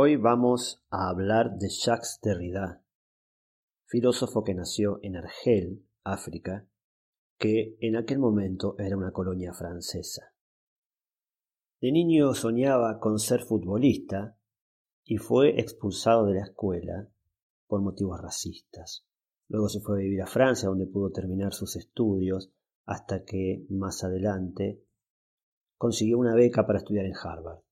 Hoy vamos a hablar de Jacques Derrida, filósofo que nació en Argel, África, que en aquel momento era una colonia francesa. De niño soñaba con ser futbolista y fue expulsado de la escuela por motivos racistas. Luego se fue a vivir a Francia, donde pudo terminar sus estudios, hasta que más adelante consiguió una beca para estudiar en Harvard.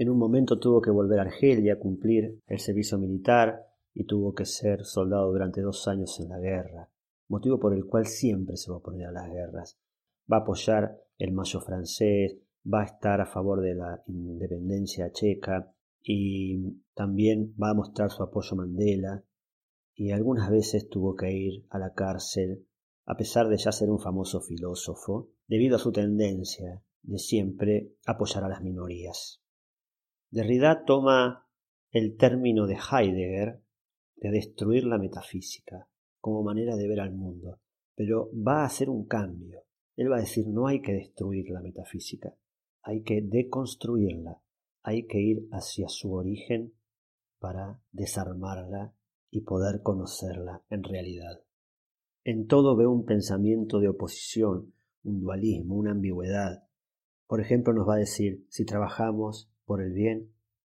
En un momento tuvo que volver a Argelia a cumplir el servicio militar y tuvo que ser soldado durante dos años en la guerra, motivo por el cual siempre se va a oponer a las guerras. Va a apoyar el mayo francés, va a estar a favor de la independencia checa y también va a mostrar su apoyo a Mandela y algunas veces tuvo que ir a la cárcel a pesar de ya ser un famoso filósofo, debido a su tendencia de siempre apoyar a las minorías. Derrida toma el término de Heidegger de destruir la metafísica como manera de ver al mundo, pero va a hacer un cambio. Él va a decir no hay que destruir la metafísica, hay que deconstruirla, hay que ir hacia su origen para desarmarla y poder conocerla en realidad. En todo ve un pensamiento de oposición, un dualismo, una ambigüedad. Por ejemplo, nos va a decir, si trabajamos por el bien,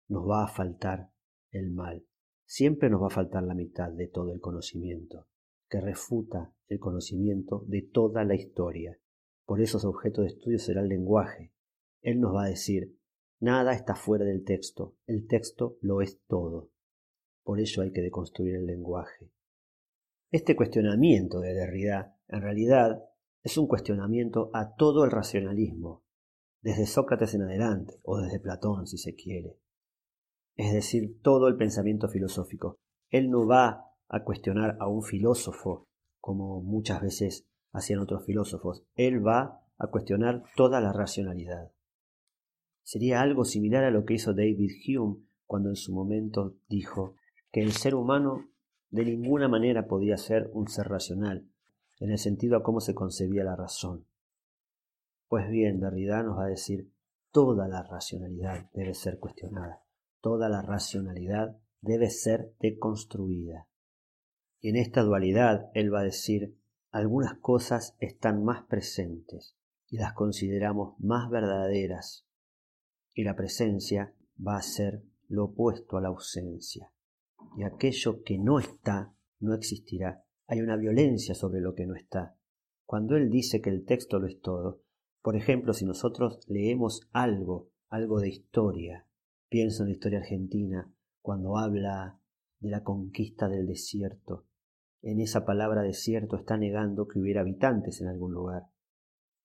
nos va a faltar el mal. Siempre nos va a faltar la mitad de todo el conocimiento, que refuta el conocimiento de toda la historia. Por eso su objeto de estudio será el lenguaje, él nos va a decir, nada está fuera del texto, el texto lo es todo. Por ello hay que deconstruir el lenguaje. Este cuestionamiento de Derrida, en realidad, es un cuestionamiento a todo el racionalismo, desde Sócrates en adelante, o desde Platón si se quiere. Es decir, todo el pensamiento filosófico. Él no va a cuestionar a un filósofo, como muchas veces hacían otros filósofos. Él va a cuestionar toda la racionalidad. Sería algo similar a lo que hizo David Hume cuando en su momento dijo que el ser humano de ninguna manera podía ser un ser racional, en el sentido a cómo se concebía la razón. Pues bien, Derrida nos va a decir, toda la racionalidad debe ser cuestionada, toda la racionalidad debe ser deconstruida. Y en esta dualidad él va a decir, algunas cosas están más presentes y las consideramos más verdaderas y la presencia va a ser lo opuesto a la ausencia. Y aquello que no está, no existirá. Hay una violencia sobre lo que no está. Cuando él dice que el texto lo es todo, por ejemplo, si nosotros leemos algo, algo de historia, pienso en la historia argentina, cuando habla de la conquista del desierto, en esa palabra desierto está negando que hubiera habitantes en algún lugar,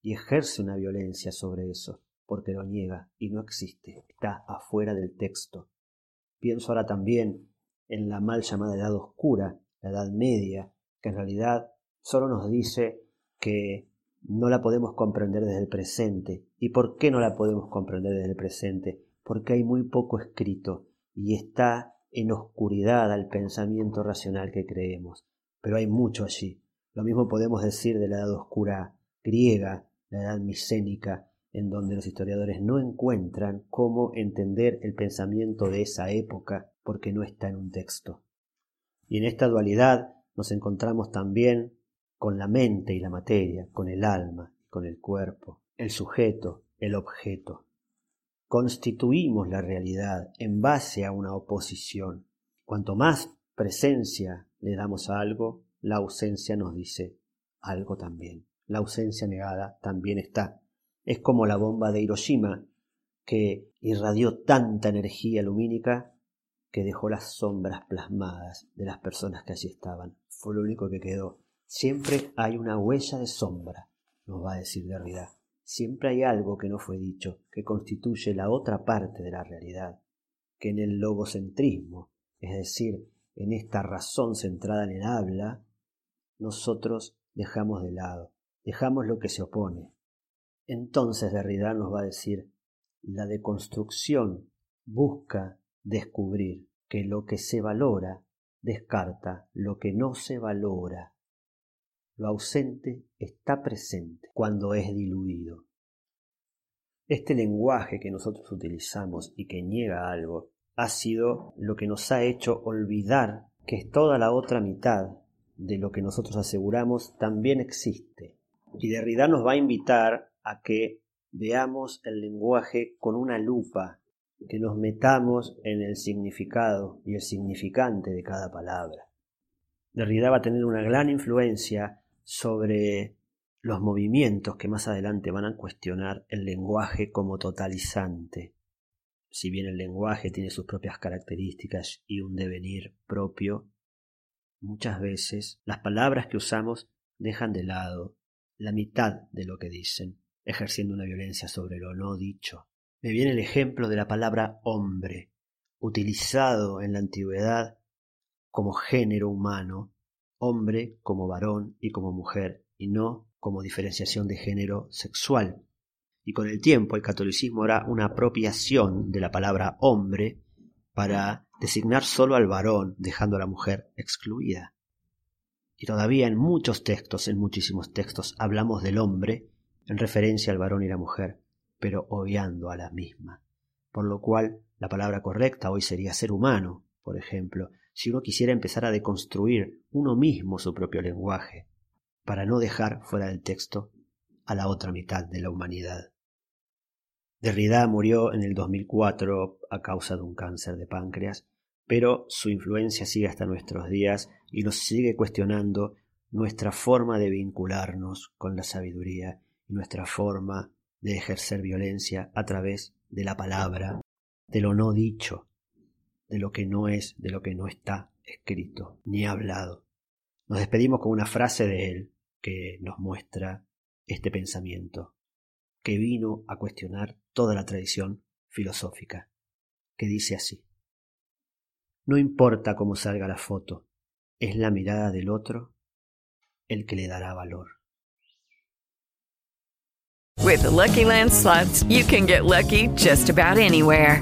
y ejerce una violencia sobre eso porque lo niega y no existe, está afuera del texto. Pienso ahora también en la mal llamada Edad Oscura, la Edad Media, que en realidad solo nos dice que no la podemos comprender desde el presente. ¿Y por qué no la podemos comprender desde el presente? Porque hay muy poco escrito y está en oscuridad al pensamiento racional que creemos. Pero hay mucho allí. Lo mismo podemos decir de la Edad Oscura griega, la Edad Micénica, en donde los historiadores no encuentran cómo entender el pensamiento de esa época porque no está en un texto. Y en esta dualidad nos encontramos también con la mente y la materia, con el alma, con el cuerpo, el sujeto, el objeto. constituimos la realidad en base a una oposición. Cuanto más presencia le damos a algo, la ausencia nos dice algo también. La ausencia negada también está. Es como la bomba de Hiroshima, que irradió tanta energía lumínica que dejó las sombras plasmadas de las personas que allí estaban. Fue lo único que quedó. Siempre hay una huella de sombra, nos va a decir Derrida. Siempre hay algo que no fue dicho, que constituye la otra parte de la realidad, que en el logocentrismo, es decir, en esta razón centrada en el habla, nosotros dejamos de lado, dejamos lo que se opone. Entonces Derrida nos va a decir, la deconstrucción busca descubrir que lo que se valora descarta lo que no se valora lo ausente está presente cuando es diluido. Este lenguaje que nosotros utilizamos y que niega algo ha sido lo que nos ha hecho olvidar que toda la otra mitad de lo que nosotros aseguramos también existe. Y Derrida nos va a invitar a que veamos el lenguaje con una lupa, que nos metamos en el significado y el significante de cada palabra. Derrida va a tener una gran influencia sobre los movimientos que más adelante van a cuestionar el lenguaje como totalizante. Si bien el lenguaje tiene sus propias características y un devenir propio, muchas veces las palabras que usamos dejan de lado la mitad de lo que dicen, ejerciendo una violencia sobre lo no dicho. Me viene el ejemplo de la palabra hombre, utilizado en la antigüedad como género humano hombre como varón y como mujer, y no como diferenciación de género sexual. Y con el tiempo el catolicismo hará una apropiación de la palabra hombre para designar solo al varón, dejando a la mujer excluida. Y todavía en muchos textos, en muchísimos textos, hablamos del hombre en referencia al varón y la mujer, pero obviando a la misma. Por lo cual, la palabra correcta hoy sería ser humano, por ejemplo, si uno quisiera empezar a deconstruir uno mismo su propio lenguaje, para no dejar fuera del texto a la otra mitad de la humanidad. Derrida murió en el 2004 a causa de un cáncer de páncreas, pero su influencia sigue hasta nuestros días y nos sigue cuestionando nuestra forma de vincularnos con la sabiduría y nuestra forma de ejercer violencia a través de la palabra, de lo no dicho, de lo que no es, de lo que no está escrito ni hablado. Nos despedimos con una frase de él que nos muestra este pensamiento, que vino a cuestionar toda la tradición filosófica, que dice así. No importa cómo salga la foto, es la mirada del otro el que le dará valor. With Lucky Land you can get lucky just about anywhere.